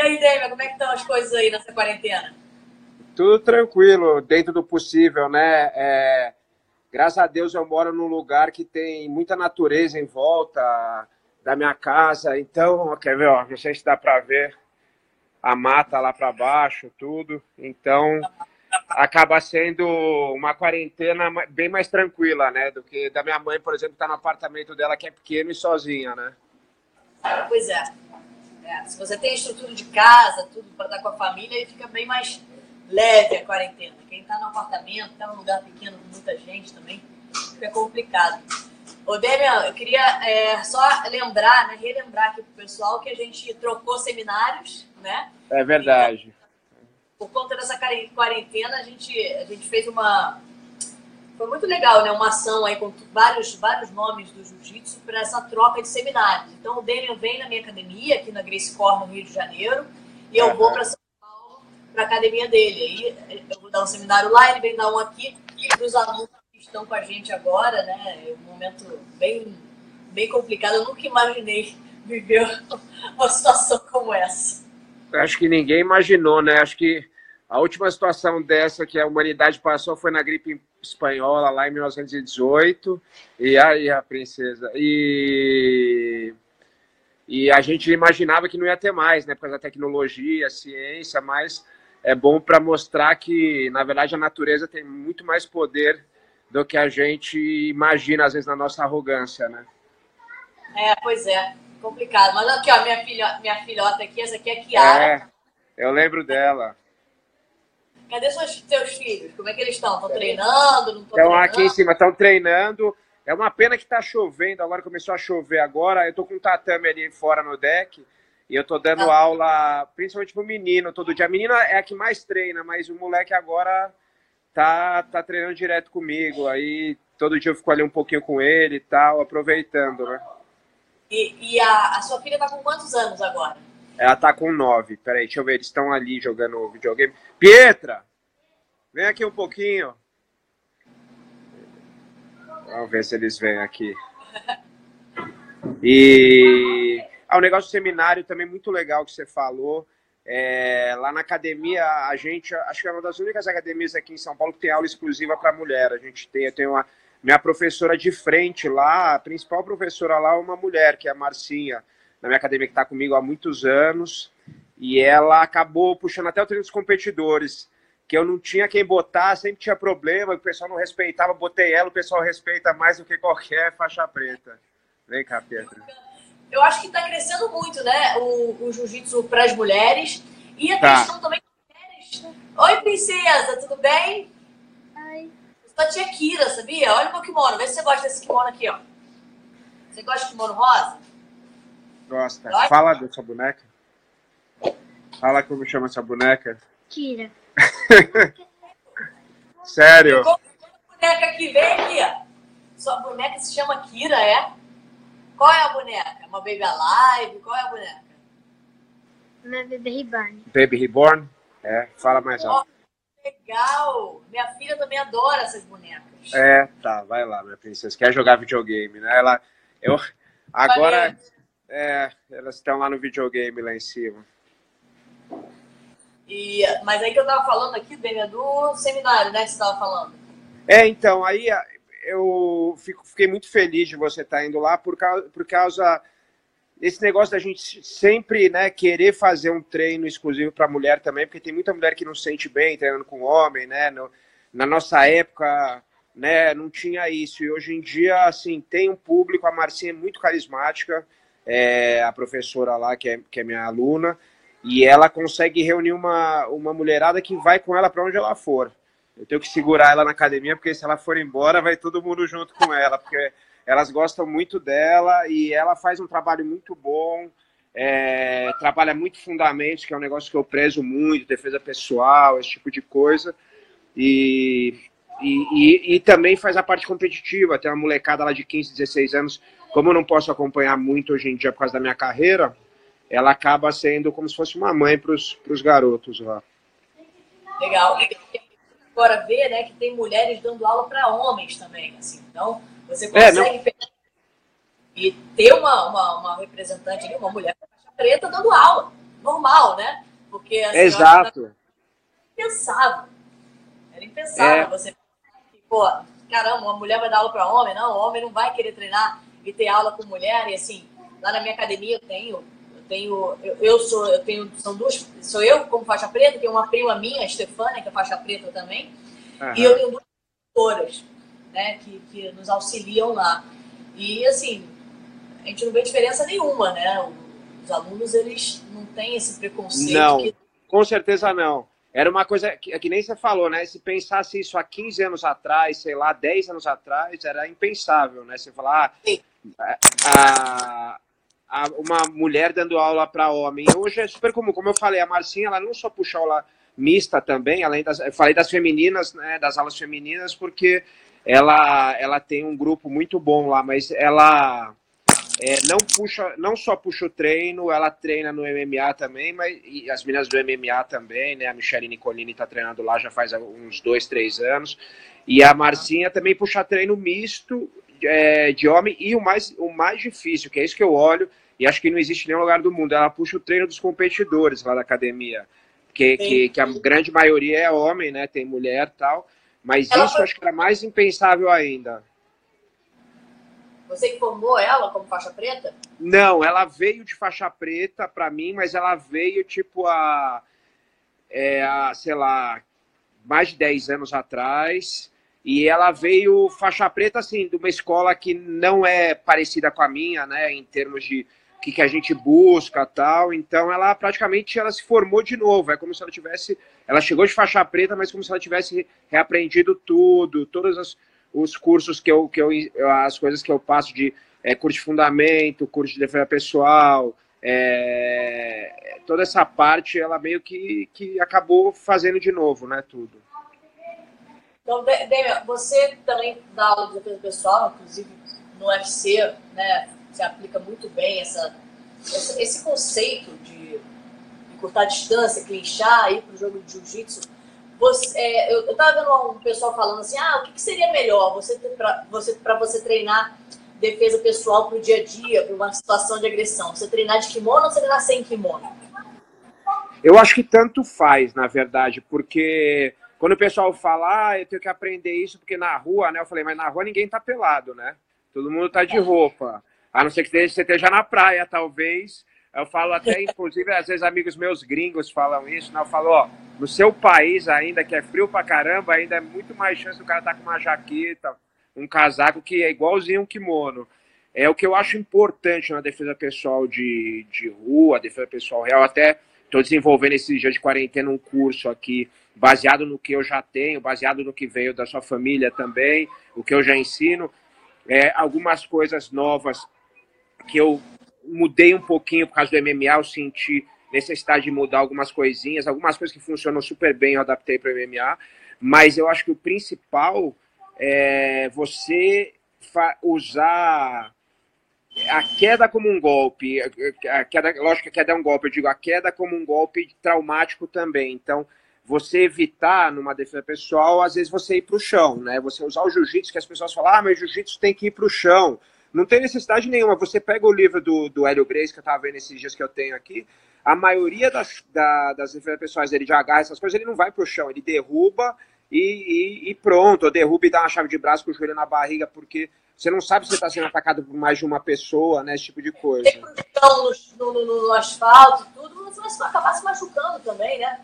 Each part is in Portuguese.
E aí, Dêmia, como é que estão as coisas aí nessa quarentena? Tudo tranquilo, dentro do possível, né? É, graças a Deus eu moro num lugar que tem muita natureza em volta da minha casa, então, quer ver, ó, não sei se dá para ver a mata lá para baixo, tudo. Então, acaba sendo uma quarentena bem mais tranquila, né? Do que da minha mãe, por exemplo, tá no apartamento dela que é pequeno e sozinha, né? Pois é. Se você tem estrutura de casa, tudo para dar com a família, aí fica bem mais leve a quarentena. Quem está no apartamento, está num lugar pequeno com muita gente também, fica complicado. Ô, Demian, eu queria é, só lembrar, né, relembrar aqui pro pessoal que a gente trocou seminários, né? É verdade. Então, por conta dessa quarentena, a gente, a gente fez uma... Foi muito legal, né? Uma ação aí com vários, vários nomes do jiu-jitsu para essa troca de seminários. Então, o Demian vem na minha academia, aqui na Grace Core, no Rio de Janeiro, e eu uhum. vou para São Paulo, para a academia dele. Aí eu vou dar um seminário lá, ele vem dar um aqui, e os alunos estão com a gente agora, né? É um momento bem, bem complicado. Eu nunca imaginei viver uma situação como essa. Acho que ninguém imaginou, né? Acho que a última situação dessa que a humanidade passou foi na gripe espanhola, lá em 1918. E aí, a princesa. E. E a gente imaginava que não ia ter mais, né? Por causa da tecnologia, ciência, mas é bom para mostrar que, na verdade, a natureza tem muito mais poder do que a gente imagina, às vezes, na nossa arrogância, né? É, pois é. Complicado. Mas aqui, ó, minha, filha, minha filhota aqui, essa aqui é Kiara. É, eu lembro dela. Cadê seus, seus filhos? Como é que eles estão? Estão treinando? Não estão aqui em cima, estão treinando. É uma pena que está chovendo, agora começou a chover agora. Eu tô com um tatame ali fora no deck e eu tô dando ah. aula, principalmente pro menino, todo dia. A menina é a que mais treina, mas o moleque agora tá, tá treinando direto comigo. Aí todo dia eu fico ali um pouquinho com ele e tal, aproveitando, né? E, e a, a, sua filha tá com quantos anos agora? Ela tá com nove. Peraí, deixa eu ver. Eles estão ali jogando videogame. Pietra! Vem aqui um pouquinho. Vamos ver se eles vêm aqui. E ah, o negócio do seminário também muito legal que você falou. É, lá na academia, a gente, acho que é uma das únicas academias aqui em São Paulo que tem aula exclusiva para mulher. A gente tem, tem uma, minha professora de frente lá, a principal professora lá é uma mulher, que é a Marcinha, na minha academia que está comigo há muitos anos, e ela acabou puxando até o treino dos competidores, que eu não tinha quem botar, sempre tinha problema, o pessoal não respeitava, botei ela, o pessoal respeita mais do que qualquer faixa preta. Vem cá, Pedro eu acho que está crescendo muito, né? O, o jiu-jitsu para as mulheres. E a tá. questão também das mulheres. Oi, princesa, tudo bem? Oi. Sua tia Kira, sabia? Olha o meu kimono, vê se você gosta desse kimono aqui, ó. Você gosta de kimono rosa? Gosta. Fala dessa boneca. Fala como chama essa boneca. Kira. Sério? Qual boneca aqui? Vem aqui. Sua boneca se chama Kira, é? Qual é a boneca? É uma Baby Alive? Qual é a boneca? Uma Baby Reborn. Baby Reborn? É, fala mais alto. Oh, legal! Minha filha também adora essas bonecas. É, tá, vai lá, minha princesa. Quer jogar videogame, né? Ela, eu, agora, é, elas estão lá no videogame lá em cima. E, mas aí que eu tava falando aqui, Dêmia, do seminário, né, que você tava falando. É, então, aí eu fico, fiquei muito feliz de você estar indo lá por causa, por causa desse negócio da gente sempre né, querer fazer um treino exclusivo para mulher também, porque tem muita mulher que não se sente bem treinando com homem, né? No, na nossa época, né, não tinha isso. E hoje em dia, assim, tem um público, a Marcinha é muito carismática, é, a professora lá, que é, que é minha aluna, e ela consegue reunir uma, uma mulherada que vai com ela para onde ela for. Eu tenho que segurar ela na academia, porque se ela for embora, vai todo mundo junto com ela, porque elas gostam muito dela e ela faz um trabalho muito bom, é, trabalha muito fundamentos, que é um negócio que eu prezo muito, defesa pessoal, esse tipo de coisa. E, e, e, e, também faz a parte competitiva. Tem uma molecada lá de 15, 16 anos. Como eu não posso acompanhar muito hoje em dia por causa da minha carreira, ela acaba sendo como se fosse uma mãe para os garotos lá. Legal agora vê né, que tem mulheres dando aula para homens também. Assim. Então, você consegue é, e ter uma, uma, uma representante ali, uma mulher preta dando aula. Normal, né? Porque assim, Exato. Era impensável. Era impensável É. você. Pô, caramba, uma mulher vai dar aula para homem? Não, o homem não vai querer treinar e ter aula com mulher. E assim, lá na minha academia eu tenho. Eu tenho. Eu, eu sou. Eu tenho. São duas. Sou eu como faixa preta, tem uma prima minha, a Stefânia, que é faixa preta também. Aham. E eu tenho duas tutoras, né, que, que nos auxiliam lá. E, assim, a gente não vê diferença nenhuma, né? Os alunos, eles não têm esse preconceito. Não. que- Com certeza não. Era uma coisa que, que nem você falou, né? Se pensasse isso há 15 anos atrás, sei lá, 10 anos atrás, era impensável, né? Você falar, ah, a, a- uma mulher dando aula para homem. Hoje é super comum. Como eu falei, a Marcinha, ela não só puxa aula mista também, além das. Eu falei das femininas, né? Das aulas femininas, porque ela, ela tem um grupo muito bom lá, mas ela. é, não puxa, não só puxa o treino, ela treina no MMA também, mas e as meninas do MMA também, né? A Michelle Nicolini está treinando lá já faz uns dois, três anos. E a Marcinha também puxa treino misto é, de homem e o mais, o mais difícil, que é isso que eu olho, e acho que não existe nenhum lugar do mundo, ela puxa o treino dos competidores lá da academia. Que, que, que a grande maioria é homem, né? Tem mulher e tal. Mas Ela isso foi- acho que era mais impensável ainda. Você que formou ela como faixa preta? Não, ela veio de faixa preta para mim, mas ela veio tipo a, é, a, sei lá, mais de 10 anos atrás. E ela veio faixa preta, assim, de uma escola que não é parecida com a minha, né, em termos de o que, que a gente busca tal. Então ela praticamente ela se formou de novo. É como se ela tivesse. Ela chegou de faixa preta, mas como se ela tivesse reaprendido tudo, todos os, os cursos que eu, que eu. as coisas que eu passo de é, curso de fundamento, curso de defesa pessoal, é, toda essa parte ela meio que, que acabou fazendo de novo, né? Tudo. Então, De- Demian, você também dá aula de defesa pessoal, inclusive no UFC, né? Você aplica muito bem essa, essa- esse conceito de, de cortar distância, clinchar, ir para o jogo de jiu-jitsu. É, eu, eu tava vendo um pessoal falando assim, ah, o que, que seria melhor você para você, você treinar defesa pessoal para o dia a dia, para uma situação de agressão? Você treinar de kimono ou você treinar sem kimono? Eu acho que tanto faz, na verdade, porque quando o pessoal fala, ah, eu tenho que aprender isso porque na rua, né? Eu falei, mas na rua ninguém tá pelado, né? Todo mundo tá de roupa. A não ser que você esteja na praia, talvez. Eu falo até, inclusive, às vezes amigos meus gringos falam isso, né? Eu falo, ó, no seu país ainda, que é frio pra caramba, ainda é muito mais chance do cara estar com uma jaqueta, um casaco que é igualzinho um kimono. É o que eu acho importante na defesa pessoal de, de rua, defesa pessoal real. Até estou desenvolvendo esses dias de quarentena um curso aqui, baseado no que eu já tenho, baseado no que veio da sua família também, o que eu já ensino. É, algumas coisas novas que eu mudei um pouquinho por causa do MMA, eu senti necessidade de mudar algumas coisinhas, algumas coisas que funcionam super bem eu adaptei para o MMA, mas eu acho que o principal é você usar a queda como um golpe, a queda, lógico que a queda é um golpe, eu digo a queda como um golpe traumático também. Então, você evitar numa defesa pessoal, às vezes você ir para o chão, né? Você usar o jiu-jitsu, que as pessoas falam, ah, mas jiu-jitsu tem que ir para o chão. Não tem necessidade nenhuma. Você pega o livro do, do Hélio Grace, que eu estava vendo esses dias que eu tenho aqui, a maioria das, da, das defesas pessoais, ele já agarra essas coisas, ele não vai para o chão, ele derruba e, e, e, pronto, ou derruba e dá uma chave de braço com o joelho na barriga, porque você não sabe se você está sendo atacado por mais de uma pessoa, né? Esse tipo de coisa. Tem pro no, no, no asfalto, tudo, você vai acabar se machucando também, né?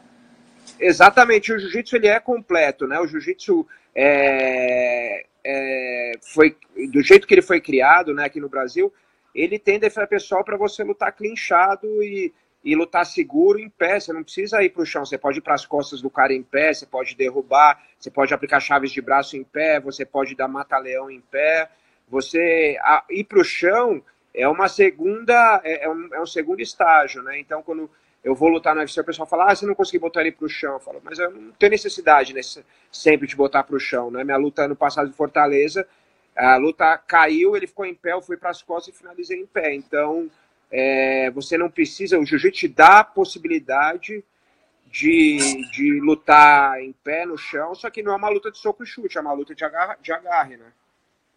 Exatamente, o jiu-jitsu ele é completo, né? O jiu-jitsu é, é, foi do jeito que ele foi criado, né, aqui no Brasil, ele tem defesa pessoal para você lutar clinchado e, e lutar seguro em pé. Você não precisa ir para o chão, você pode ir para as costas do cara em pé, você pode derrubar, você pode aplicar chaves de braço em pé, você pode dar mata-leão em pé. Você a, ir para o chão é uma segunda, é, é, um, é um segundo estágio, né? Então quando eu vou lutar no UFC, o pessoal fala, ah, você não conseguiu botar ele para o chão. Eu falo, mas eu não tenho necessidade nesse, sempre de botar para o chão, né? Minha luta no passado de Fortaleza, a luta caiu, ele ficou em pé, eu fui para as costas e finalizei em pé. Então, é, você não precisa, o jiu-jitsu te dá a possibilidade de, de lutar em pé no chão, só que não é uma luta de soco e chute, é uma luta de agarre, de agarre né?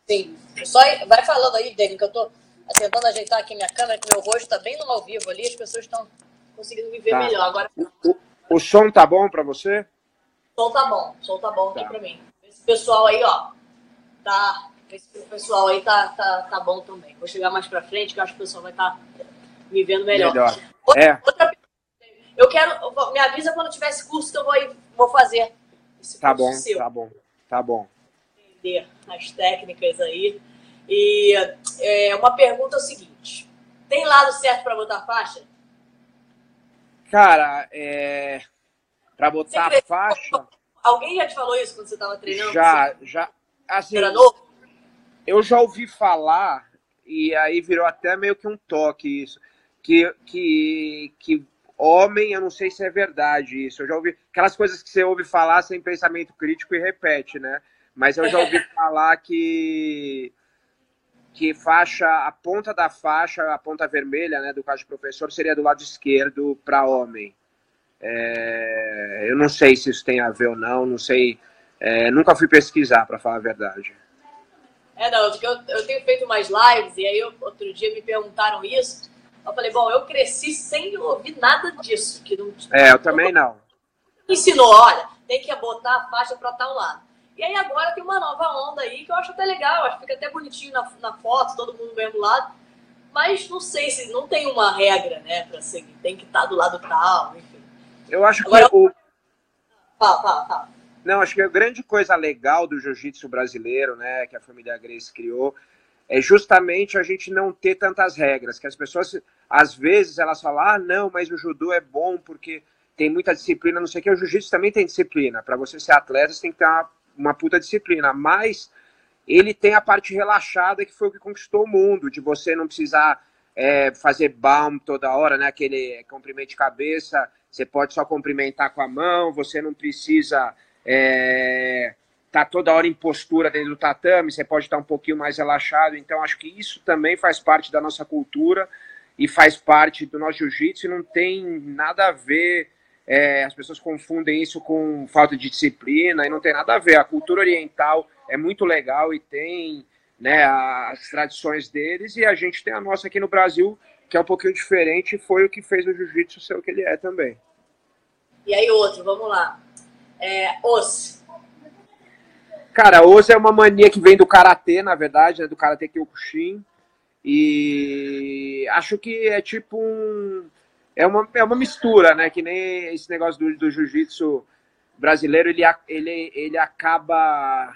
Sim. Só vai falando aí, Dani, que eu tô tentando ajeitar aqui minha câmera, que meu rosto tá bem no ao vivo ali, as pessoas estão conseguindo viver Tá. melhor. Agora O, o som tá bom para você? o som tá bom, o som tá bom aqui Tá. pra mim. Esse pessoal aí, ó, tá. Esse pessoal aí tá, tá, tá bom também. Vou chegar mais pra frente, que eu acho que o pessoal vai estar me vendo melhor. Outra, É, outra. Eu quero. Me avisa quando tiver esse curso que eu vou, vou fazer. Esse tá curso bom, seu. tá bom, tá bom. entender as técnicas aí. E é, uma pergunta é o seguinte: tem lado certo para botar faixa? Cara, é... para botar a Você faixa, Alguém já te falou isso quando você estava treinando? já, já, assim, Você era novo? eu já ouvi falar, e aí virou até meio que um toque isso, que, que, que homem, eu não sei se é verdade isso, eu já ouvi, aquelas coisas que você ouve falar sem pensamento crítico e repete, né? Mas eu já ouvi falar que que faixa, a ponta da faixa, a ponta vermelha, né, do caso de professor, seria do lado esquerdo para homem. É, eu não sei se isso tem a ver ou não, não sei, é, nunca fui pesquisar, para falar a verdade. É, não, porque eu, eu tenho feito mais lives e aí eu- outro dia me perguntaram isso. Eu falei, bom, eu cresci sem ouvir nada disso. Que não, É, eu também não. ensinou, olha, tem que botar a faixa para tal lado. E aí agora tem uma nova onda aí que eu acho até legal, acho que fica até bonitinho na, na foto, todo mundo do mesmo lado. Mas não sei se não tem uma regra, né, para seguir. Tem que estar do lado tal, enfim. Eu acho que Agora- o, Fala, fala, fala. Não, acho que a grande coisa legal do jiu-jitsu brasileiro, né, que a família Grace criou, é justamente a gente não ter tantas regras, que as pessoas, às vezes, elas falam, ah, não, mas o judô é bom porque tem muita disciplina, não sei o que, o jiu-jitsu também tem disciplina. Para você ser atleta, você tem que ter uma, uma puta disciplina, mas ele tem a parte relaxada que foi o que conquistou o mundo, de você não precisar é, fazer balm toda hora, né, aquele comprimento de cabeça, você pode só cumprimentar com a mão, você não precisa é, tá toda hora em postura dentro do tatame, você pode estar um pouquinho mais relaxado. Então, acho que isso também faz parte da nossa cultura e faz parte do nosso jiu-jitsu e não tem nada a ver. É, as pessoas confundem isso com falta de disciplina e não tem nada a ver. A cultura oriental é muito legal e tem né, as tradições deles e a gente tem a nossa aqui no Brasil, que é um pouquinho diferente e foi o que fez o jiu-jitsu ser o que ele é também. E aí outro, vamos lá. É, os. Cara, osso é uma mania que vem do karatê, na verdade, né, do karatê Kyokushin. E acho que é tipo um. É uma, é uma mistura, né? Que nem esse negócio do, do jiu-jitsu brasileiro, ele, ele, ele acaba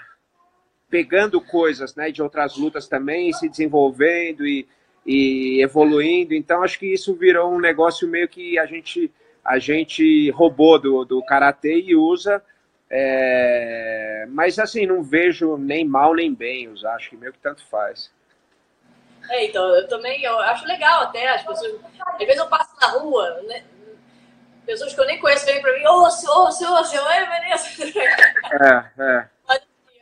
pegando coisas né, de outras lutas também, e se desenvolvendo e, e evoluindo. Então, acho que isso virou um negócio meio que a gente, a gente roubou do, do karatê e usa. É, mas assim, não vejo nem mal nem bem usar, acho que meio que tanto faz. É, então, eu também eu acho legal até as pessoas. Às vezes eu passo na rua, né? Pessoas que eu nem conheço vêm pra mim, ô, senhor, senhor, senhor, oi, Vanessa. É, é.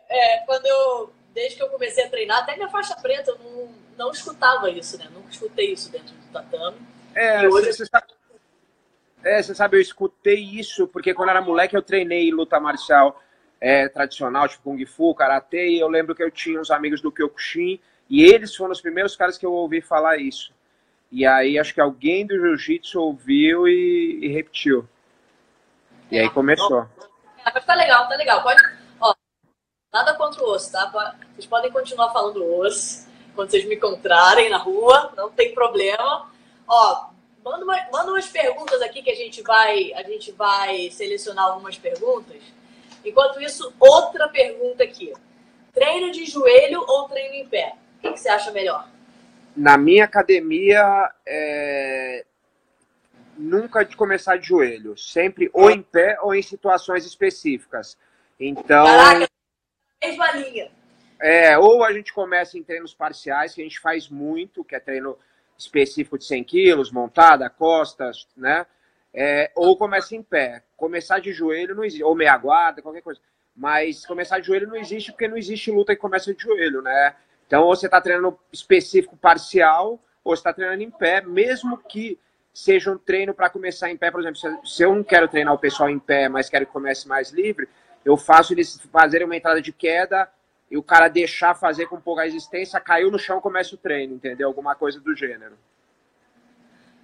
É, quando eu, desde que eu comecei a treinar, até minha faixa preta, eu não, não escutava isso, né? Nunca escutei isso dentro do tatame. É, E hoje- você sabe, é, você sabe, eu escutei isso porque quando era moleque eu treinei luta marcial é, tradicional, tipo Kung Fu, Karatê, e eu lembro que eu tinha uns amigos do Kyokushin e eles foram os primeiros caras que eu ouvi falar isso. E aí acho que alguém do Jiu-Jitsu ouviu e, e repetiu. E aí começou. Mas tá legal, tá legal. Pode, ó, nada contra o osso, tá? Vocês podem continuar falando osso quando vocês me encontrarem na rua, não tem problema. Ó, manda, uma- manda umas perguntas aqui que a gente vai, a gente vai selecionar algumas perguntas. Enquanto isso, outra pergunta aqui. Treino de joelho ou treino em pé? O que, que você acha melhor? Na minha academia, é, nunca de começar de joelho, sempre ou em pé ou em situações específicas. Então, Caraca, mesma linha. é, ou a gente começa em treinos parciais, que a gente faz muito, que é treino específico de 100 quilos, montada, costas, né? É, ou começa em pé. Começar de joelho não existe, ou meia guarda, qualquer coisa. Mas começar de joelho não existe porque não existe luta que começa de joelho, né? Então, ou você está treinando específico parcial, ou você está treinando em pé, mesmo que seja um treino para começar em pé. Por exemplo, se- eu não quero treinar o pessoal em pé, mas quero que comece mais livre, eu faço eles fazerem uma entrada de queda e o cara deixar fazer com pouca resistência, caiu no chão, começa o treino, entendeu? Alguma coisa do gênero.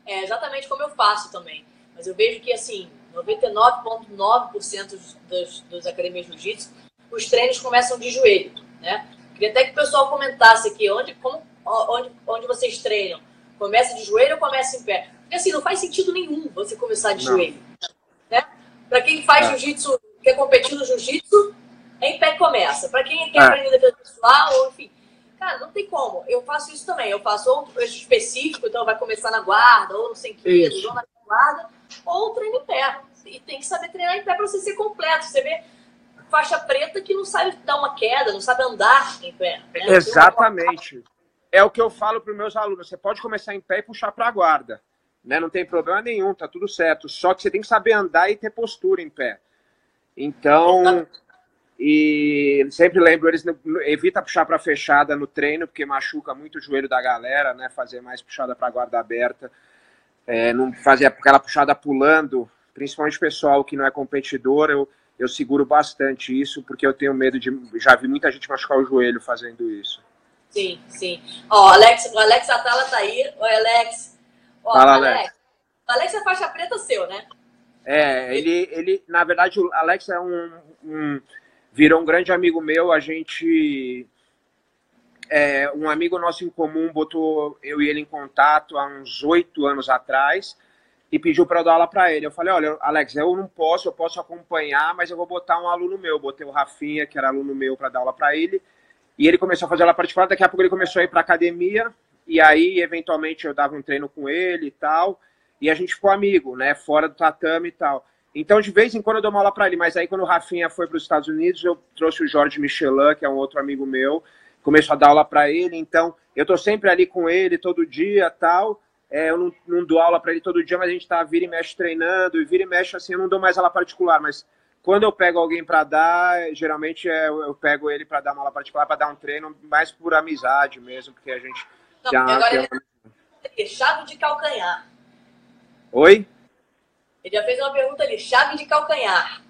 É exatamente como eu faço também. Mas eu vejo que, assim, 99,9% dos, dos academias de jiu-jitsu, os treinos começam de joelho, né? Queria até que o pessoal comentasse aqui onde, como, onde, onde vocês treinam. Começa de joelho ou começa em pé? Porque assim, não faz sentido nenhum você começar de não. joelho. Né? Para quem faz é. jiu-jitsu, quer competir no jiu-jitsu, em pé começa. Para quem quer é. aprender defesa pessoal, ou enfim. Cara, não tem como. Eu faço isso também. Eu faço ou um treino específico, então vai começar na guarda, ou no 100 quilos, ou na guarda, ou treino em pé. E tem que saber treinar em pé para você ser completo. Você vê faixa preta que não sabe dar uma queda, não sabe andar em pé. Né? Exatamente. É o que eu falo para os meus alunos. Você pode começar em pé e puxar para a guarda. Né? Não tem problema nenhum, tá tudo certo. Só que você tem que saber andar e ter postura em pé. Então, e sempre lembro, eles evita puxar para fechada no treino, porque machuca muito o joelho da galera, né? Fazer mais puxada para guarda aberta. É, não fazer aquela puxada pulando, principalmente o pessoal que não é competidor, eu eu seguro bastante isso, porque eu tenho medo de. Já vi muita gente machucar o joelho fazendo isso. Sim, sim. Ó, Alex, o Alex Atala tá aí. Oi, Alex. Ó, Fala, Alex. O Alex é faixa preta seu, né? É, ele, ele na verdade, o Alex é um, um virou um grande amigo meu. A gente, é, um amigo nosso em comum botou eu e ele em contato há uns oito anos atrás e pediu para eu dar aula para ele. Eu falei, olha, Alex, eu não posso, eu posso acompanhar, mas eu vou botar um aluno meu. Botei o Rafinha, que era aluno meu, para dar aula para ele. E ele começou a fazer aula particular, daqui a pouco ele começou a ir para academia, e aí, eventualmente, eu dava um treino com ele e tal, e a gente ficou amigo, né, fora do tatame e tal. Então, de vez em quando eu dou uma aula para ele, mas aí quando o Rafinha foi para os Estados Unidos, eu trouxe o Jorge Michelin, que é um outro amigo meu, começou a dar aula para ele, então eu tô sempre ali com ele todo dia tal, é, eu não, não, dou aula para ele todo dia, mas a gente está vira e mexe treinando, e vira e mexe assim, eu não dou mais aula particular, mas quando eu pego alguém para dar, geralmente é, eu pego ele para dar uma aula particular, para dar um treino, mais por amizade mesmo, porque a gente não, já agora ele uma... chave de calcanhar. Oi? Ele já fez uma pergunta ali, chave de calcanhar.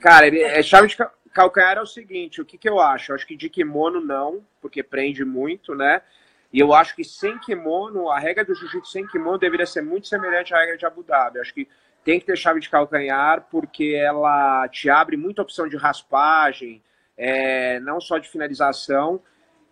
Cara, ele, é, chave de calcanhar é o seguinte, o que, que eu acho? Eu acho que de kimono não, porque prende muito, né? E eu acho que sem kimono, a regra do jiu-jitsu sem kimono deveria ser muito semelhante à regra de Abu Dhabi. Acho que tem que ter chave de calcanhar, porque ela te abre muita opção de raspagem, é, não só de finalização.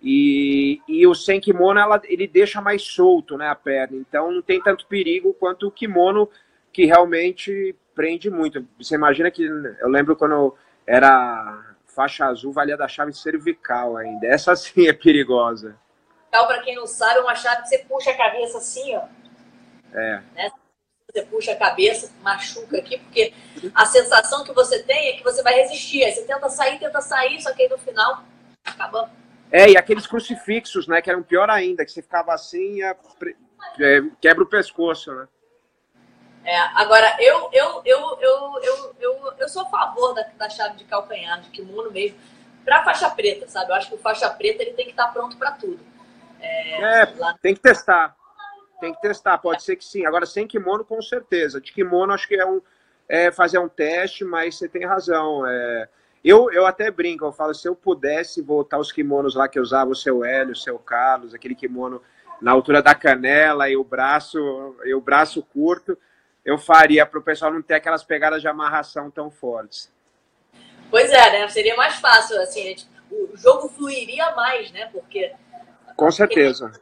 E, e o sem kimono, ela, ele deixa mais solto né, a perna. Então não tem tanto perigo quanto o kimono, que realmente prende muito. Você imagina que. Eu lembro quando era faixa azul, valia da chave cervical ainda. Essa sim é perigosa para quem não sabe, é uma chave que você puxa a cabeça assim, ó. É. Né? Você puxa a cabeça, machuca aqui, porque a sensação que você tem é que você vai resistir. Aí você tenta sair, tenta sair, só que aí no final acaba. É, e aqueles crucifixos, né, que eram pior ainda, que você ficava assim, é, quebra o pescoço, né? É, agora, eu, eu, eu, eu, eu, eu, eu sou a favor da, da chave de calcanhar, de kimono mesmo, para faixa preta, sabe? Eu acho que o faixa preta ele tem que estar tá pronto para tudo. É, é lá... tem que testar. Tem que testar, pode ser que sim. Agora, sem kimono, com certeza. De kimono, acho que é, um, é fazer um teste, mas você tem razão. É... Eu, eu até brinco, eu falo, se eu pudesse voltar os kimonos lá que eu usava o seu Hélio, o seu Carlos, aquele kimono na altura da canela e o braço, e o braço curto, eu faria para o pessoal não ter aquelas pegadas de amarração tão fortes. Pois é, né? Seria mais fácil, assim, o jogo fluiria mais, né? Porque com certeza.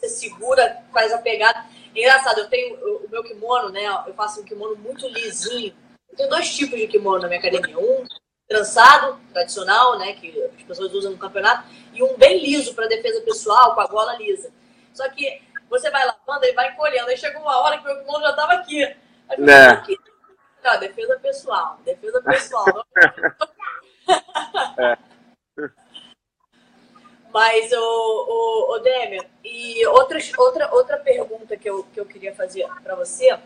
Você segura, faz a pegada. Engraçado, eu tenho o meu kimono, né? Eu faço um kimono muito lisinho. Eu tenho dois tipos de kimono na minha academia. Um trançado, tradicional, né? Que as pessoas usam no campeonato. E um bem liso para defesa pessoal, com a gola lisa. Só que você vai lavando, ele vai encolhendo. Aí chegou uma hora que o meu kimono já estava aqui. Aí, né? aqui. Não, defesa pessoal. Defesa pessoal. é. Mas, o, o, o Demian, e outras, outra, outra pergunta que eu, que eu queria fazer para você,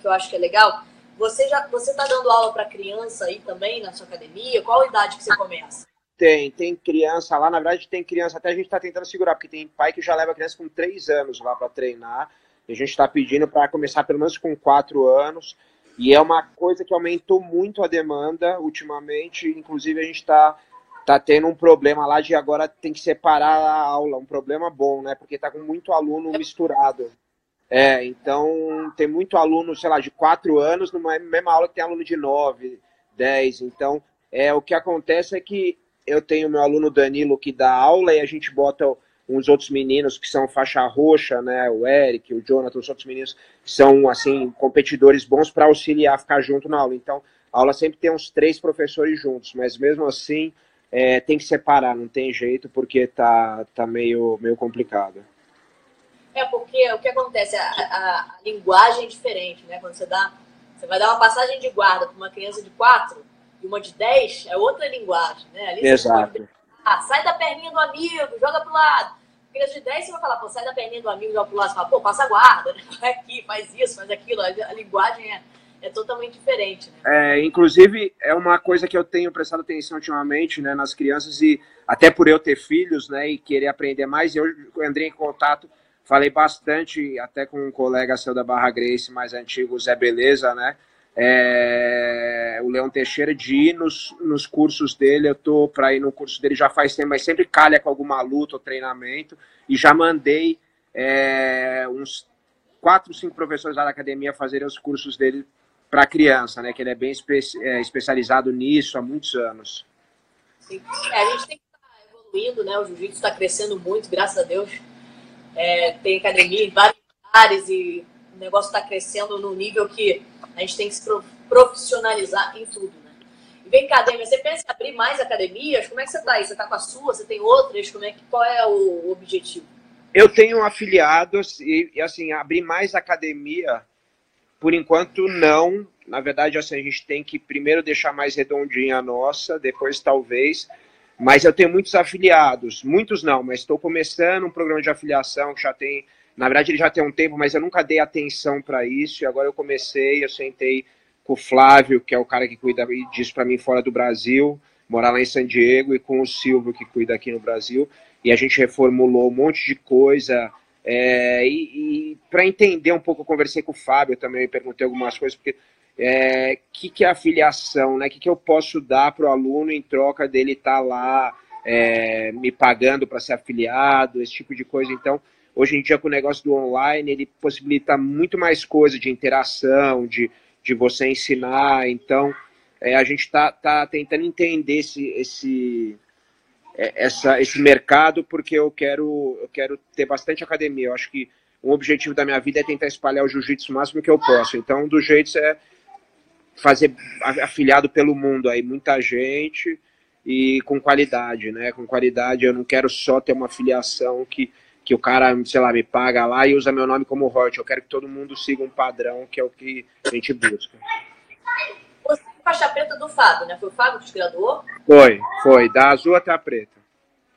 que eu acho que é legal, você já você está dando aula para criança aí também na sua academia? Qual idade que você começa? Tem, tem criança lá, na verdade tem criança, até a gente está tentando segurar, porque tem pai que já leva criança com três anos lá para treinar, a gente está pedindo para começar pelo menos com quatro anos, e é uma coisa que aumentou muito a demanda ultimamente, inclusive a gente está tá tendo um problema lá de agora tem que separar a aula, um problema bom, né? Porque tá com muito aluno misturado. É, então tem muito aluno, sei lá, de quatro anos, numa mesma aula que tem aluno de nove, dez. Então, é, o que acontece é que eu tenho meu aluno Danilo que dá aula e a gente bota uns outros meninos que são faixa roxa, né? O Eric, o Jonathan, os outros meninos que são, assim, competidores bons para auxiliar, ficar junto na aula. Então, a aula sempre tem uns três professores juntos, mas mesmo assim é, tem que separar, não tem jeito, porque tá, tá meio, meio complicado. É, porque o que acontece, a, a, a linguagem é diferente, né? Quando você dá, você vai dar uma passagem de guarda para uma criança de quatro e uma de dez, é outra linguagem, né? Ali Exato. Ah, sai da perninha do amigo, joga pro lado. Criança de 10, você vai falar, pô, sai da perninha do amigo, joga pro lado. Você fala, pô, passa a guarda, né? vai aqui, faz isso, faz aquilo. A, a linguagem é, é totalmente diferente, né? É, inclusive, é uma coisa que eu tenho prestado atenção ultimamente, né, nas crianças e até por eu ter filhos, né, e querer aprender mais, eu entrei em contato, falei bastante até com um colega seu da Barra Grace, mais antigo, Zé Beleza, né, é, o Leão Teixeira de ir nos, nos cursos dele. Eu tô para ir no curso dele já faz tempo, mas sempre calha com alguma luta ou treinamento. E já mandei é, uns quatro, cinco professores lá da academia fazerem os cursos dele para criança, né? Que ele é bem espe é, especializado nisso há muitos anos. Sim. É, a gente tem que estar tá evoluindo, né? O jiu-jitsu está crescendo muito, graças a Deus. É, tem academia em vários lugares e o negócio está crescendo no nível que a gente tem que se profissionalizar em tudo, né? E vem cá, Demi, você pensa em abrir mais academias? Como é que você está aí? Você está com a sua? Você tem outras? Como é que, qual é o objetivo? Eu tenho afiliados e, e assim, abrir mais academia, por enquanto não. Na verdade, assim, a gente tem que primeiro deixar mais redondinha a nossa, depois talvez. Mas eu tenho muitos afiliados, muitos não, mas estou começando um programa de afiliação que já tem na verdade, ele já tem um tempo, mas eu nunca dei atenção para isso. E agora eu comecei, eu sentei com o Flávio, que é o cara que cuida disso para mim fora do Brasil, morar lá em San Diego, e com o Silvio, que cuida aqui no Brasil. E a gente reformulou um monte de coisa. É, e, e para entender um pouco, eu conversei com o Fábio também, perguntei algumas coisas, porque o é, que, que é afiliação, né? O que, que eu posso dar para o aluno em troca dele estar tá lá é, me pagando para ser afiliado, esse tipo de coisa. Então, Hoje em dia, com o negócio do online, ele possibilita muito mais coisa de interação, de, de você ensinar. Então, é, a gente está tá tentando entender esse, esse, essa, esse mercado, porque eu quero, eu quero ter bastante academia. Eu acho que um objetivo da minha vida é tentar espalhar o jiu-jitsu o máximo que eu posso. Então, um dos jeitos é fazer afiliado pelo mundo aí, muita gente e com qualidade, né? Com qualidade, eu não quero só ter uma afiliação que que o cara, sei lá, me paga lá e usa meu nome como royalty. Eu quero que todo mundo siga um padrão que é o que a gente busca. Faixa preta do Fábio, né? Foi o Fábio que te graduou? Foi, foi. Da azul até a preta.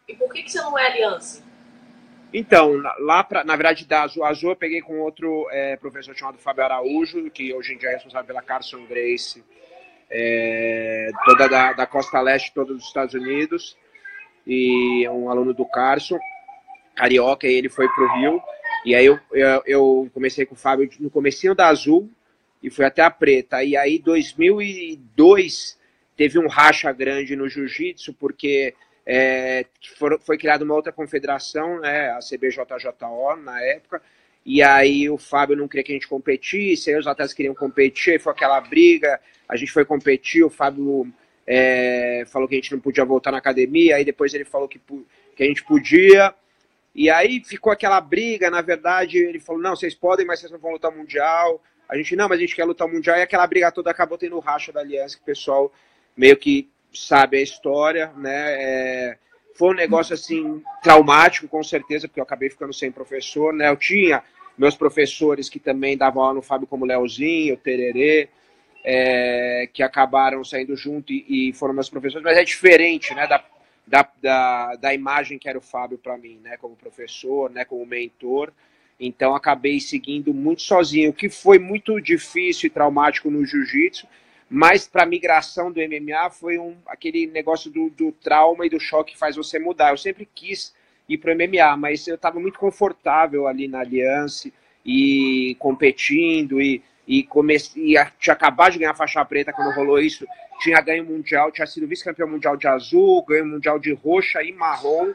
E por que, que você não é aliança? Então, lá pra, na verdade, da Azul, Azul eu peguei com outro é, professor chamado Fábio Araújo, que hoje em dia é responsável pela Carson Grace, é, toda da, da costa leste, toda dos Estados Unidos, e é um aluno do Carson carioca e ele foi pro Rio. E aí eu, eu, eu, comecei com o Fábio no comecinho da Azul e fui até a Preta. E aí 2002 teve um racha grande no Jiu-Jitsu porque é, for, foi criada uma outra confederação, né, a CBJJO na época. E aí o Fábio não queria que a gente competisse, aí os atletas queriam competir, aí foi aquela briga, a gente foi competir, o Fábio é, falou que a gente não podia voltar na academia, aí depois ele falou que, que a gente podia, e aí ficou aquela briga, na verdade, ele falou, não, vocês podem, mas vocês não vão lutar mundial. A gente, não, mas a gente quer lutar mundial. E aquela briga toda acabou tendo o racha da aliança, que o pessoal meio que sabe a história, né? É, foi um negócio, assim, traumático, com certeza, porque eu acabei ficando sem professor, né? Eu tinha meus professores que também davam aula no Fábio, como Leozinho, Tererê, é, que acabaram saindo junto e, e, foram meus professores, mas é diferente, né? Da, da, da, da imagem que era o Fábio para mim, né, como professor, né, como mentor. Então acabei seguindo muito sozinho, o que foi muito difícil e traumático no jiu-jitsu, mas para a migração do MMA foi um, aquele negócio do, do trauma e do choque que faz você mudar. Eu sempre quis ir para o MMA, mas eu estava muito confortável ali na Aliança e competindo e e, comecei, e tinha acabado de ganhar a faixa preta quando rolou isso, tinha ganho mundial, tinha sido vice-campeão mundial de azul, ganho mundial de roxa e marrom,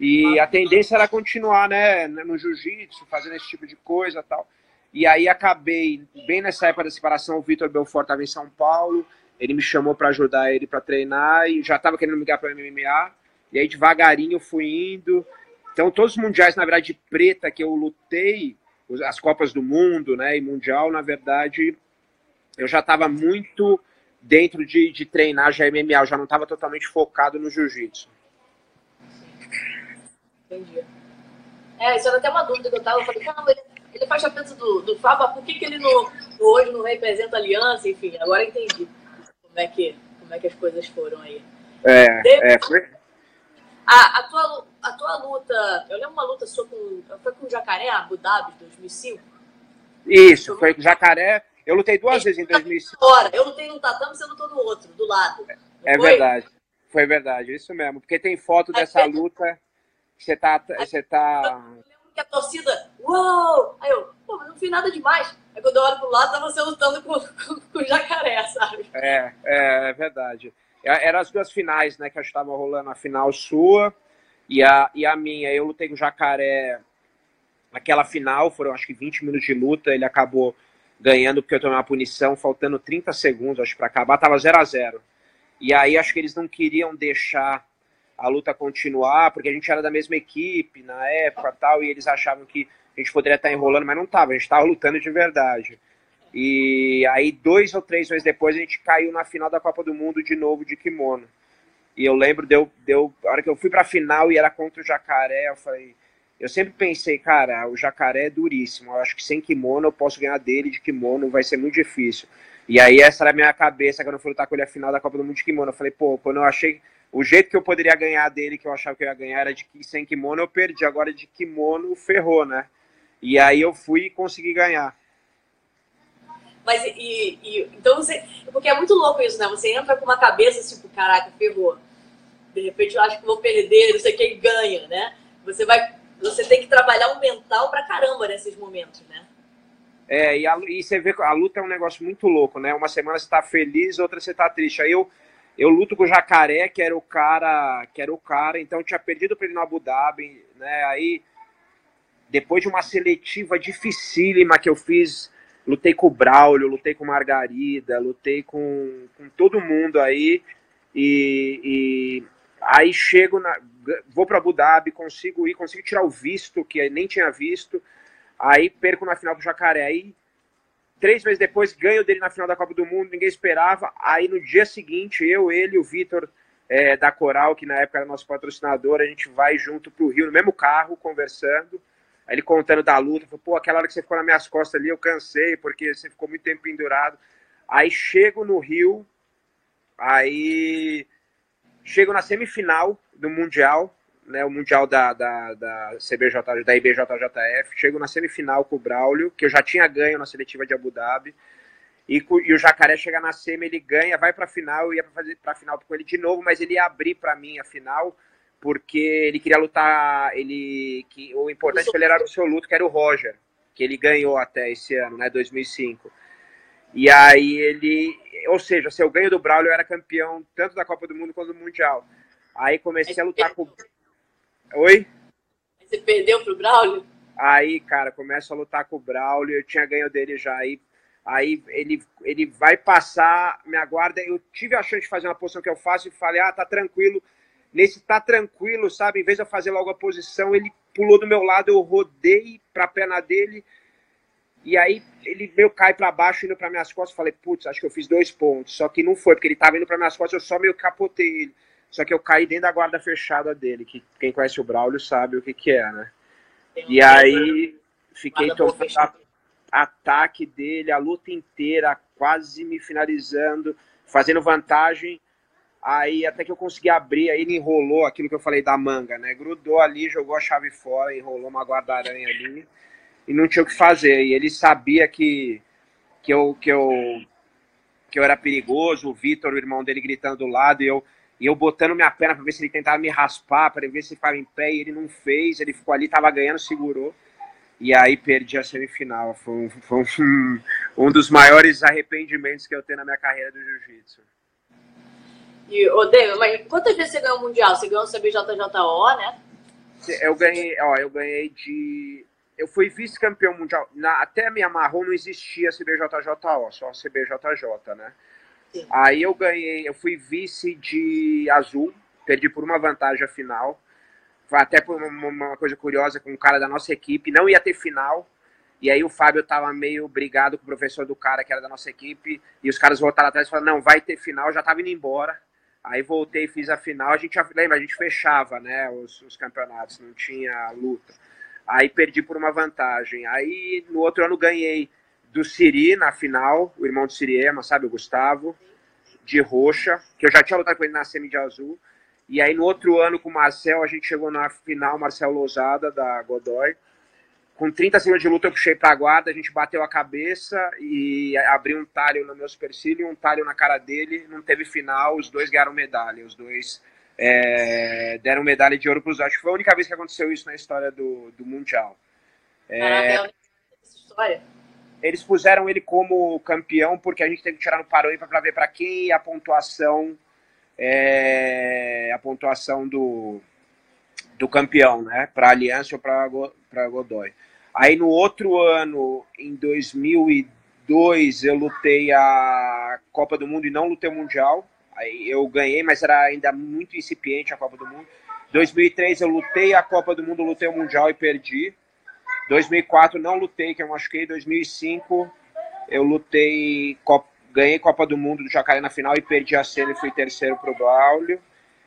E a tendência era continuar, né, no jiu-jitsu, fazendo esse tipo de coisa tal. E aí acabei, bem nessa época da separação, o Vitor Belfort estava em São Paulo, ele me chamou para ajudar ele para treinar e já estava querendo me ligar para MMA. E aí devagarinho eu fui indo. Então todos os mundiais, na verdade, de preta que eu lutei, as Copas do Mundo, né, e Mundial, na verdade, eu já estava muito dentro de, de treinar já MMA, eu já não estava totalmente focado no jiu-jitsu. Entendi. É, isso era até uma dúvida que eu tava. Eu falei, caramba, ele, ele faz chapéu do, do Faba, por que, que ele no hoje não representa a aliança? Enfim, agora entendi como é que, como é que as coisas foram aí. É, é foi... a, a, tua, a tua luta, eu lembro uma luta sua com. Foi com o Jacaré, Abu Dhabi, 2005? Isso, foi com o Jacaré. Eu lutei duas vezes em 2005. Agora, eu lutei num tatame, você lutou no outro, do lado. É foi? verdade. Foi verdade, isso mesmo. Porque tem foto dessa luta você tá. Você tá... Que a torcida, uou! Aí eu, pô, mas não fiz nada demais. Aí quando eu olho pro lado, tava você lutando com, com, com o jacaré, sabe? É, é, é verdade. É, Eram as duas finais, né? Que eu estava rolando a final sua e a, e a minha. Eu lutei com o jacaré naquela final, foram acho que 20 minutos de luta. Ele acabou ganhando porque eu tomei uma punição, faltando 30 segundos, acho, para acabar. Tava 0 a 0 E aí acho que eles não queriam deixar a luta continuar, porque a gente era da mesma equipe na época tal, e eles achavam que a gente poderia estar enrolando, mas não estava, a gente estava lutando de verdade. E aí, dois ou três meses depois, a gente caiu na final da Copa do Mundo de novo de kimono. E eu lembro, deu, deu, a hora que eu fui para a final e era contra o Jacaré, eu falei. Eu sempre pensei, cara, o jacaré é duríssimo. Eu acho que sem kimono eu posso ganhar dele de kimono, vai ser muito difícil. E aí, essa era a minha cabeça quando eu fui lutar com ele a final da Copa do Mundo de kimono. Eu falei, pô, quando eu achei o jeito que eu poderia ganhar dele, que eu achava que eu ia ganhar, era de sem kimono eu perdi. Agora de kimono ferrou, né? E aí eu fui e consegui ganhar. Mas e, e, então você. Porque é muito louco isso, né? Você entra com uma cabeça tipo, caraca, ferrou. De repente eu acho que vou perder, não sei quem ganha, né? Você vai. Você tem que trabalhar um mental pra caramba nesses momentos, né? É, e, a, e você vê que a luta é um negócio muito louco, né? Uma semana você tá feliz, outra você tá triste. Aí eu eu luto com o Jacaré, que era o cara, que era o cara, então tinha perdido para ele no Abu Dhabi, né? Aí depois de uma seletiva dificílima que eu fiz, lutei com o Braulio, lutei com Margarida, lutei com, com todo mundo aí e, e aí chego na, vou para Abu Dhabi, consigo ir, consigo tirar o visto que nem tinha visto, aí perco na final com o Jacaré, aí Três meses depois, ganho dele na final da Copa do Mundo, ninguém esperava. Aí no dia seguinte, eu, ele e o Vitor é, da Coral, que na época era nosso patrocinador, a gente vai junto pro Rio, no mesmo carro, conversando. Aí ele contando da luta, falou, pô, aquela hora que você ficou nas minhas costas ali, eu cansei, porque você ficou muito tempo pendurado. Aí chego no Rio, aí chego na semifinal do Mundial, né, o Mundial da, da, da CBJ, da IBJJF, chego na semifinal com o Braulio, que eu já tinha ganho na seletiva de Abu Dhabi, e, e o Jacaré chega na semi, ele ganha, vai para a final, eu ia para fazer para final com ele de novo, mas ele ia abrir para mim a final, porque ele queria lutar, ele que o importante é que ele era o seu luto, que era o Roger, que ele ganhou até esse ano, né, 2005. E aí ele, ou seja, se eu ganho do Braulio, eu era campeão tanto da Copa do Mundo quanto do Mundial. Aí comecei a lutar com Oi? Você perdeu pro Braulio? Aí, cara, começa a lutar com o Braulio, eu tinha ganho dele já. Aí, aí ele, ele vai passar, me aguarda. Eu tive a chance de fazer uma posição que eu faço e falei, ah, tá tranquilo. Nesse tá tranquilo, sabe? Em vez de eu fazer logo a posição, ele pulou do meu lado, eu rodei pra perna dele. E aí ele meio cai para baixo, indo para minhas costas. Falei, putz, acho que eu fiz dois pontos. Só que não foi, porque ele tava indo para minhas costas, eu só meio capotei ele. Só que eu caí dentro da guarda fechada dele, que quem conhece o Braulio sabe o que, que é, né? E aí fiquei tomando ataque dele a luta inteira, quase me finalizando, fazendo vantagem. Aí até que eu consegui abrir, aí ele enrolou aquilo que eu falei da manga, né? Grudou ali, jogou a chave fora, enrolou uma guarda-aranha ali e não tinha o que fazer. E ele sabia que, que, eu, que, eu, que eu era perigoso, o Vitor, o irmão dele, gritando do lado, e eu e eu botando minha perna para ver se ele tentava me raspar, para ver se ficava em pé, e ele não fez, ele ficou ali, tava ganhando, segurou. E aí perdi a semifinal. Foi um, foi um, um dos maiores arrependimentos que eu tenho na minha carreira do jiu-jitsu. E, ô David, mas quantas vezes você ganhou o Mundial? Você ganhou o CBJJO, né? Eu ganhei, ó, eu ganhei de. Eu fui vice-campeão mundial. Na, até me amarrou, não existia CBJJO, só CBJJ, né? Aí eu ganhei, eu fui vice de azul, perdi por uma vantagem a final. Até por uma, coisa curiosa com um cara da nossa equipe, não ia ter final. E aí o Fábio tava meio brigado com o professor do cara que era da nossa equipe. E os caras voltaram atrás e falaram, não, vai ter final, já tava indo embora. Aí voltei, fiz a final, a gente lembra, a gente fechava, né, os, os campeonatos, não tinha luta. Aí perdi por uma vantagem. Aí no outro ano ganhei do Siri na final, o irmão do Siriema, sabe, o Gustavo, de roxa, que eu já tinha lutado com ele na semi de azul. E aí no outro ano com o Marcel, a gente chegou na final, Marcel Lousada, da Godoy com 30 segundos de luta eu puxei para a guarda, a gente bateu a cabeça e abriu um talho no meu supercílio e um talho na cara dele, não teve final, os dois ganharam medalha, os dois é, deram medalha de ouro para os. Acho que foi a única vez que aconteceu isso na história do, do Mundial. É, essa história. Eles puseram ele como campeão porque a gente teve que tirar no parou para ver para quem a pontuação é, a pontuação do, do campeão, né? Para Aliança ou para Godoy. Aí no outro ano, em 2002, eu lutei a Copa do Mundo e não lutei o Mundial. Aí eu ganhei, mas era ainda muito incipiente a Copa do Mundo. 2003 eu lutei a Copa do Mundo, lutei o Mundial e perdi. 2004 não lutei, que eu machuquei. 2005 eu lutei, ganhei Copa do Mundo do Jacaré na final e perdi a cena e fui terceiro pro Braulio.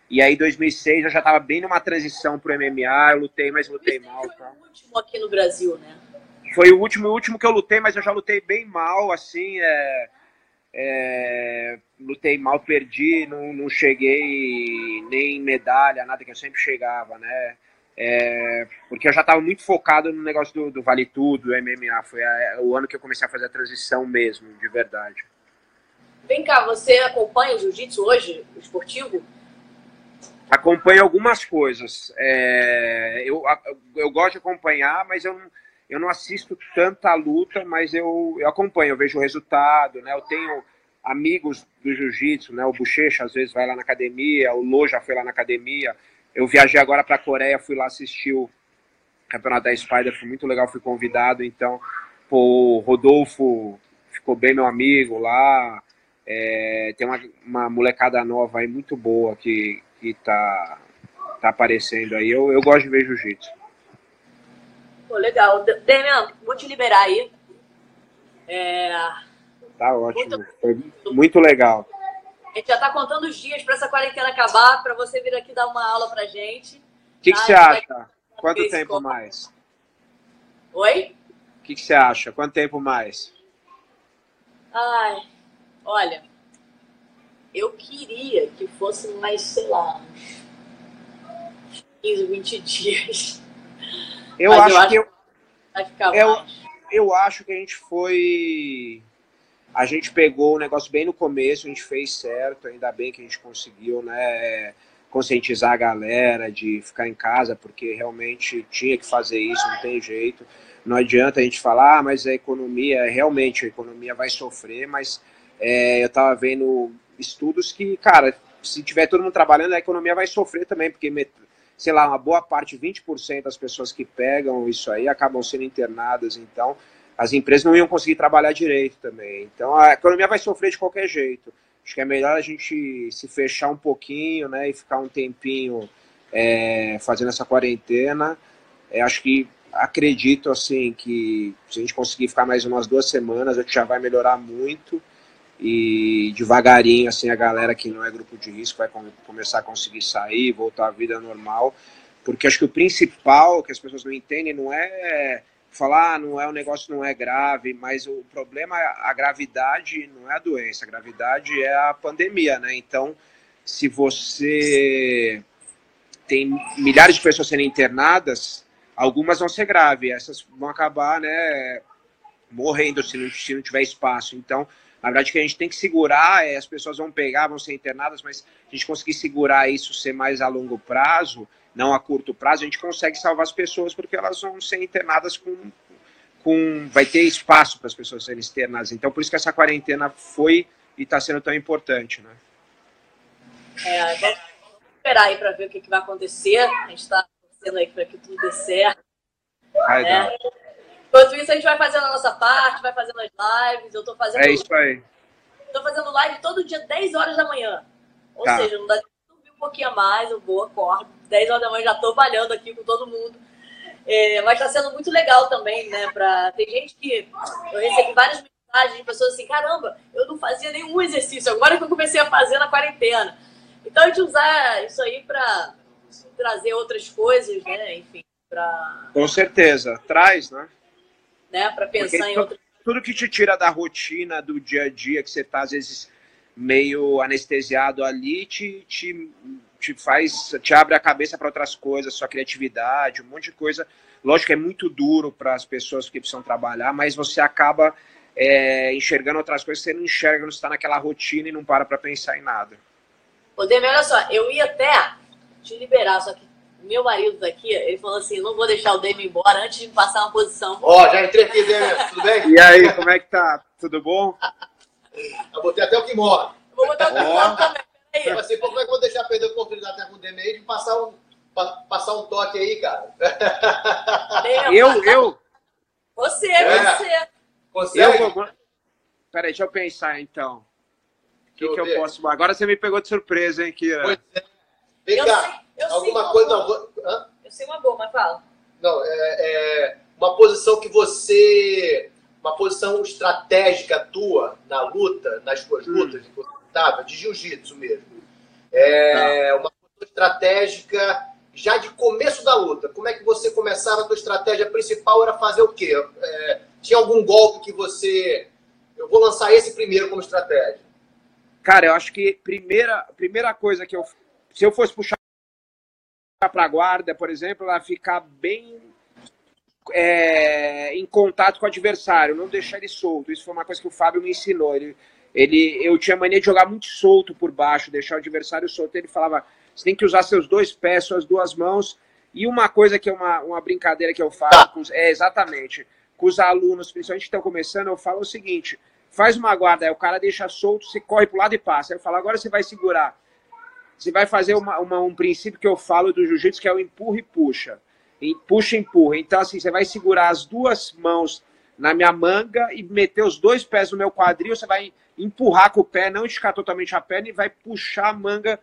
E aí, em 2006, eu já estava bem numa transição pro MMA. Eu lutei, mas lutei mal. Foi tá? o último aqui no Brasil, né? Foi o último, o último que eu lutei, mas eu já lutei bem mal, assim. É, é, lutei mal, perdi, não, não cheguei nem medalha, nada que eu sempre chegava, né? É, porque eu já estava muito focado no negócio do, do Vale Tudo, do MMA. Foi a, o ano que eu comecei a fazer a transição mesmo, de verdade. Vem cá, você acompanha o jiu-jitsu hoje, o esportivo? acompanho algumas coisas. É, eu, eu gosto de acompanhar, mas eu não, eu não assisto tanta luta, mas eu, eu acompanho, eu vejo o resultado, né? Eu tenho amigos do jiu-jitsu, né? O Bochecha às vezes vai lá na academia, o Lo já foi lá na academia. Eu viajei agora para a Coreia, fui lá assistir o campeonato da Spider, foi muito legal, fui convidado, então, pô, o Rodolfo ficou bem meu amigo lá. É, tem uma, uma molecada nova aí muito boa que, que tá, tá aparecendo aí. Eu, eu gosto de ver jiu-jitsu. Pô, legal. Damian, vou te liberar aí. É... Tá ótimo. Muito... Foi muito legal. A gente já tá contando os dias para essa quarentena acabar, para você vir aqui dar uma aula pra gente. O que, que tá? você acha? Quanto tempo mais? Oi? O que, que você acha? Quanto tempo mais? Ai, olha, eu queria que fosse mais, sei lá, uns 15, 20 dias. Eu Mas acho, eu que eu, vai ficar eu, mais. eu acho que a gente foi. A gente pegou o negócio bem no começo, a gente fez certo, ainda bem que a gente conseguiu, né? Conscientizar a galera de ficar em casa, porque realmente tinha que fazer isso, não tem jeito. Não adianta a gente falar, ah, mas a economia, realmente a economia vai sofrer, mas é, eu estava vendo estudos que, cara, se tiver todo mundo trabalhando, a economia vai sofrer também, porque, sei lá, uma boa parte, 20% das pessoas que pegam isso aí acabam sendo internadas, então as empresas não iam conseguir trabalhar direito também. Então a economia vai sofrer de qualquer jeito. Acho que é melhor a gente se fechar um pouquinho, né, e ficar um tempinho é, fazendo essa quarentena. É, acho que acredito assim que se a gente conseguir ficar mais umas duas semanas, a gente já vai melhorar muito e devagarinho assim a galera que não é grupo de risco vai começar a conseguir sair, voltar à vida normal, porque acho que o principal que as pessoas não entendem não é falar, ah, não é o negócio não é grave, mas o problema a gravidade não é a doença, a gravidade é a pandemia, né? Então, se você tem milhares de pessoas sendo internadas, algumas vão ser graves, essas vão acabar, né, morrendo se não, se não tiver espaço. Então, na verdade, que a gente tem que segurar, é, as pessoas vão pegar, vão ser internadas, mas a gente conseguir segurar isso, ser mais a longo prazo, não a curto prazo, a gente consegue salvar as pessoas porque elas vão ser internadas com. com vai ter espaço para as pessoas serem internadas. Então, por isso que essa quarentena foi e está sendo tão importante, né? É, vamos esperar aí para ver o que, que vai acontecer. A gente está torcendo aí para que tudo dê certo. Né? Enquanto isso, a gente vai fazendo a nossa parte, vai fazendo as lives. Eu tô fazendo, É isso aí. tô fazendo live todo dia, 10 horas da manhã. Ou Tá. seja, não dá pouquinho a mais, eu vou, acordo. 10 horas da manhã já tô balhando aqui com todo mundo. É, mas tá sendo muito legal também, né? Pra... Tem gente que. Eu recebi várias mensagens de pessoas assim: caramba, eu não fazia nenhum exercício, agora que eu comecei a fazer na quarentena. Então a gente usar isso aí pra trazer outras coisas, né? Enfim, pra, Com certeza. Traz, né? né? pra pensar Porque em outras Tudo que te tira da rotina do dia a dia, que você tá, às vezes, meio anestesiado ali, te, te, te faz, te abre a cabeça para outras coisas, sua criatividade, um monte de coisa. Lógico que é muito duro para as pessoas que precisam trabalhar, mas você acaba é, enxergando outras coisas que você não enxerga você está naquela rotina e não para para pensar em nada. Ô, Demi, olha só, eu ia até te liberar, só que meu marido daqui, ele falou assim, não vou deixar o Demi embora antes de me passar uma posição. Ó, já entrei aqui, Demian, tudo bem? E aí, como é que tá? Tudo bom? Eu botei até o que morre. Vou botar o Ó. posição também. Eu assim, como é que eu vou deixar perder a oportunidade até com o Demian aí de passar um, pa- passar um toque aí, cara? Eu, eu, Você, É. você. Consegue? eu vou. Peraí, deixa eu pensar então. O que, Deixa que eu eu posso. Agora você me pegou de surpresa, hein, Kira? Pois é. Vem Eu cá, sei, eu alguma uma coisa. Não, vou- hã? Eu sei uma boa, mas fala. não é, é uma posição que você. Uma posição estratégica tua na luta, nas tuas Hum. lutas, que você estava, de jiu-jitsu mesmo. É uma posição estratégica já de começo da luta. Como é que você começava? A tua estratégia principal era fazer o quê? É, tinha algum golpe que você. Eu vou lançar esse primeiro como estratégia. Cara, eu acho que primeira, primeira coisa que eu. Se eu fosse puxar para a guarda, por exemplo, ela ficar bem é, em contato com o adversário, não deixar ele solto. Isso foi uma coisa que o Fábio me ensinou. Ele, ele, eu tinha mania de jogar muito solto por baixo, deixar o adversário solto. Ele falava: você tem que usar seus dois pés, suas duas mãos. E uma coisa que é uma, uma brincadeira que eu faço, os- é exatamente, com os alunos, principalmente que estão começando, eu falo o seguinte: faz uma guarda, aí o cara deixa solto, você corre pro lado e passa. Aí eu falo, agora você vai segurar. Você vai fazer uma, uma- um princípio que eu falo do jiu-jitsu, que é o empurra e puxa. Puxa e empurra. Então, assim, você vai segurar as duas mãos na minha manga e meter os dois pés no meu quadril, você vai empurrar com o pé, não esticar totalmente a perna e vai puxar a manga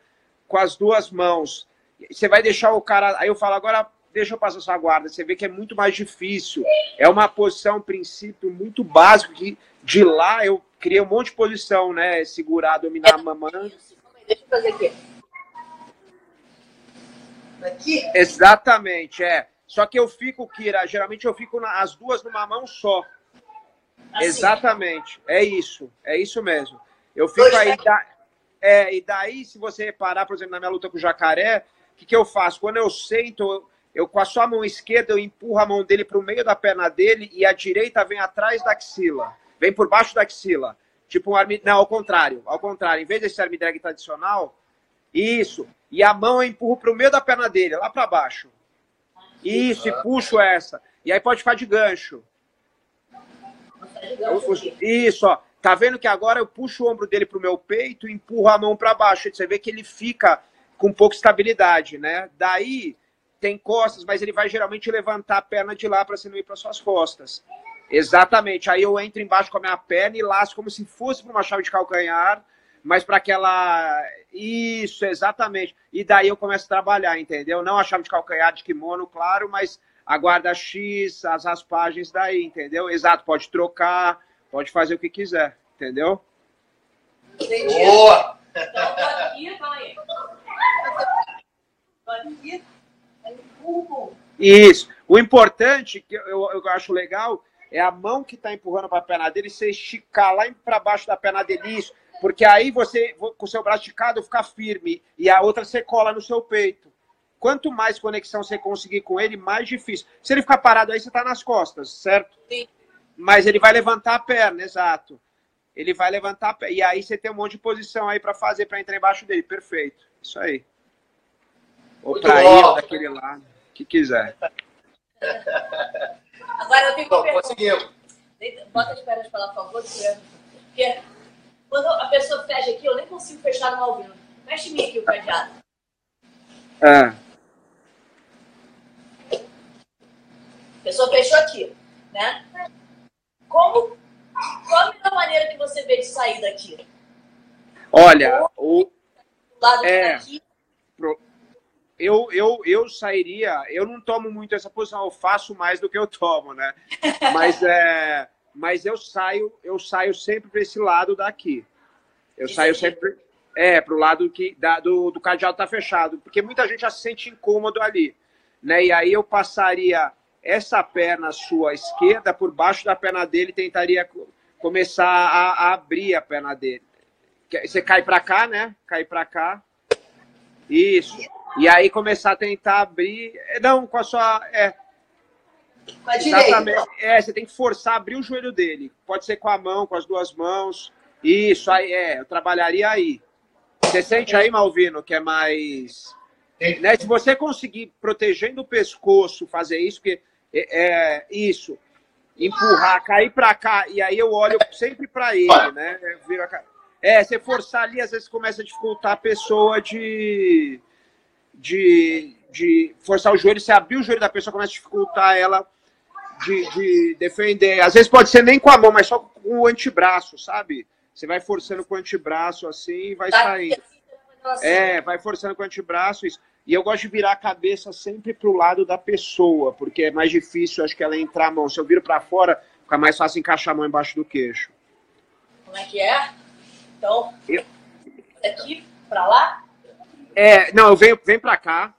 com as duas mãos. Você vai deixar o cara. Aí eu falo, agora deixa eu passar sua guarda. Você vê que é muito mais difícil. É uma posição, um princípio muito básico que de lá eu criei um monte de posição, né? Segurar, dominar a aí, deixa eu fazer aqui. Aqui? Exatamente, é. Só que eu fico, Kira, geralmente eu fico na- as duas numa mão só. Assim. Exatamente. É isso. É isso mesmo. Eu fico Dois aí. Da... É, e daí, se você reparar, por exemplo, na minha luta com o jacaré, o que, que eu faço? Quando eu sento, eu, eu com a sua mão esquerda, eu empurro a mão dele para o meio da perna dele e a direita vem atrás da axila. Vem por baixo da axila. Tipo um arm... Não, ao contrário. Ao contrário. Em vez desse arm drag tradicional, isso. E a mão eu empurro para o meio da perna dele, lá para baixo. Isso, e puxo essa. E aí pode ficar de gancho. Isso, ó. Tá vendo que agora eu puxo o ombro dele pro meu peito e empurro a mão para baixo. Você vê que ele fica com pouca estabilidade, né? Daí tem costas, mas ele vai geralmente levantar a perna de lá para você não ir para suas costas. Exatamente. Aí eu entro embaixo com a minha perna e laço como se fosse para uma chave de calcanhar, mas para aquela. Isso, exatamente. E daí eu começo a trabalhar, entendeu? Não a chave de calcanhar de kimono, claro, mas a guarda X, as raspagens daí, entendeu? Exato, pode trocar, pode fazer o que quiser, entendeu? Entendi. Boa! Então, aqui, calma aí. Aqui. Isso. O importante, que eu, eu acho legal, é a mão que está empurrando para a perna dele, você esticar lá para baixo da perna dele, isso. Porque aí você, com o seu braço esticado, fica firme. E a outra você cola no seu peito. Quanto mais conexão você conseguir com ele, mais difícil. Se ele ficar parado aí, você está nas costas, certo? Sim. Mas ele vai levantar a perna, exato. Ele vai levantar a perna. E aí você tem um monte de posição aí para fazer, para entrar embaixo dele. Perfeito. Isso aí. Ou para ir, ou daquele lado. O que quiser. Agora eu tenho uma Bom, conseguimos. Bota as pernas para lá, por favor. Porque quando a pessoa fecha aqui, eu nem consigo fechar no ao vivo. Feche em mim aqui o cadeado. É. pessoa fechou aqui, né? Como, qual a melhor maneira que você vê de sair daqui? Olha, o, Do lado É. daqui, eu, eu, eu sairia, eu não tomo muito essa posição, eu faço mais do que eu tomo, né? Mas, é, mas eu saio, eu saio sempre para esse lado daqui. Eu saio aqui. sempre é para o lado que da, do, do cadeado tá fechado, porque muita gente já se sente incômodo ali, né? E aí eu passaria essa perna sua esquerda por baixo da perna dele, e tentaria co- começar a, a abrir a perna dele. Você cai para cá, né? Cai para cá. Isso. E aí começar a tentar abrir. Não, com a sua. É, com a direita. exatamente. É, você tem que forçar a abrir o joelho dele. Pode ser com a mão, com as duas mãos. Isso, aí é. Eu trabalharia aí. Você sente aí, Malvino, que é mais. Né, se você conseguir, protegendo o pescoço, fazer isso, porque é, é isso. Empurrar, cair pra cá, e aí eu olho sempre pra ele, né? É, você forçar ali, às vezes começa a dificultar a pessoa de de, de forçar o joelho, se abrir o joelho da pessoa, começa a dificultar ela de, de defender. Às vezes pode ser nem com a mão, mas só com o antebraço, sabe? Você vai forçando com o antebraço assim e vai saindo. aqui, assim, É, vai forçando com o antebraço. Isso. E eu gosto de virar a cabeça sempre pro lado da pessoa, porque é mais difícil, acho que ela entrar a mão. Se eu viro para fora, fica mais fácil encaixar a mão embaixo do queixo. Como é que é? Então, Eu- daqui pra lá. É, não, eu venho, vem para cá.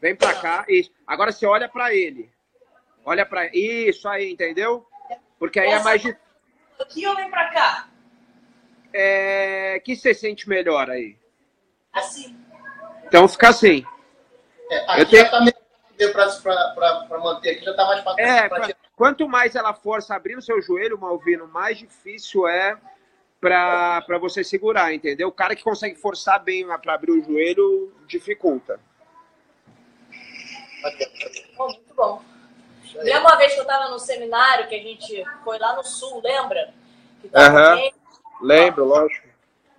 Vem para cá. Isso. Agora você olha para ele. Olha para isso aí, entendeu? Porque aí é mais difícil. Aqui ou vem pra cá? É... que você sente melhor aí? Assim. Então fica assim. É, Eu aqui tenho- já tá meio para manter aqui, já tá mais fácil. É, pra quanto mais ela força abrir o seu joelho, Malvino, mais difícil é para você segurar, entendeu? O cara que consegue forçar bem para abrir o joelho dificulta. Bom, muito bom. Lembra uma vez que eu estava no seminário que a gente foi lá no sul, lembra? Aham. bem Lembro, lógico.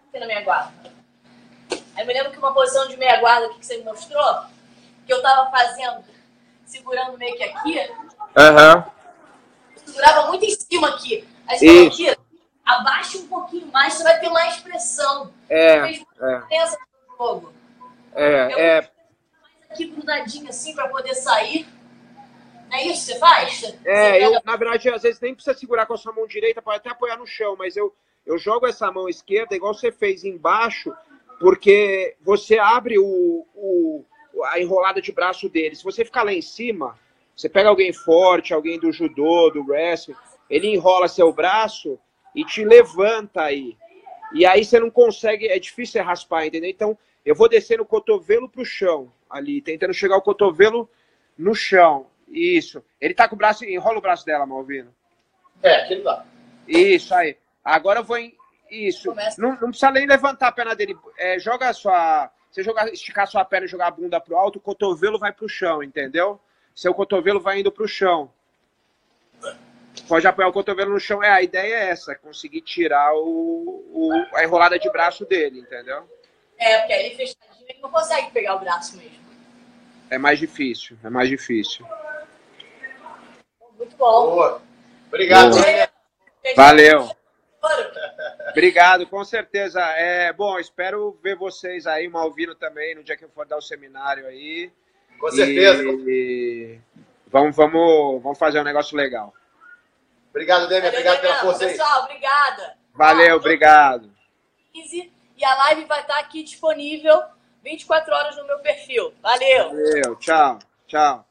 aqui na minha guarda. Aí eu me lembro que uma posição de meia guarda que você me mostrou, que eu estava fazendo, segurando meio que aqui, Aham. eu segurava muito em cima aqui. Aí você aqui, abaixa um pouquinho mais, você vai ter mais pressão. É, Fez muita é, diferença no jogo. é, é, Aqui grudadinho assim para poder sair. É isso que você faz? Você É, pega- eu, na verdade, às vezes nem precisa segurar com a sua mão direita, pode até apoiar no chão, mas eu, eu jogo essa mão esquerda, igual você fez embaixo, porque você abre o, o, a enrolada de braço dele. Se você ficar lá em cima, você pega alguém forte, alguém do judô, do wrestling, ele enrola seu braço e te levanta aí. E aí você não consegue, é difícil você raspar, entendeu? Então, eu vou descendo o cotovelo pro chão, ali, tentando chegar o cotovelo no chão. Isso. Ele tá com o braço, enrola o braço dela, Malvino. É, aquele lá. Isso aí. Agora eu vou em. Isso. Começa. Não, não precisa nem levantar a perna dele. É, joga a sua. Você jogar, esticar a sua perna e jogar a bunda pro alto, o cotovelo vai pro chão, entendeu? Seu cotovelo vai indo pro chão. Pode apoiar o cotovelo no chão. É, a ideia é essa, conseguir tirar o, o- a enrolada de braço dele, entendeu? É, porque aí fechadinho ele não consegue pegar o braço mesmo. É mais difícil, é mais difícil. Bom. Boa. Obrigado, Boa. Daniel. Valeu. Obrigado, com certeza. É, bom, espero ver vocês aí, Malvino também, no dia que eu for dar o seminário aí. Com certeza. E vamos, vamos, vamos fazer um negócio legal. Obrigado, Demian. Obrigado pela força aí. Pessoal, obrigada. Valeu, Ó, obrigado. 15 e a live vai estar aqui disponível 24 horas no meu perfil. Valeu! Valeu, tchau, tchau.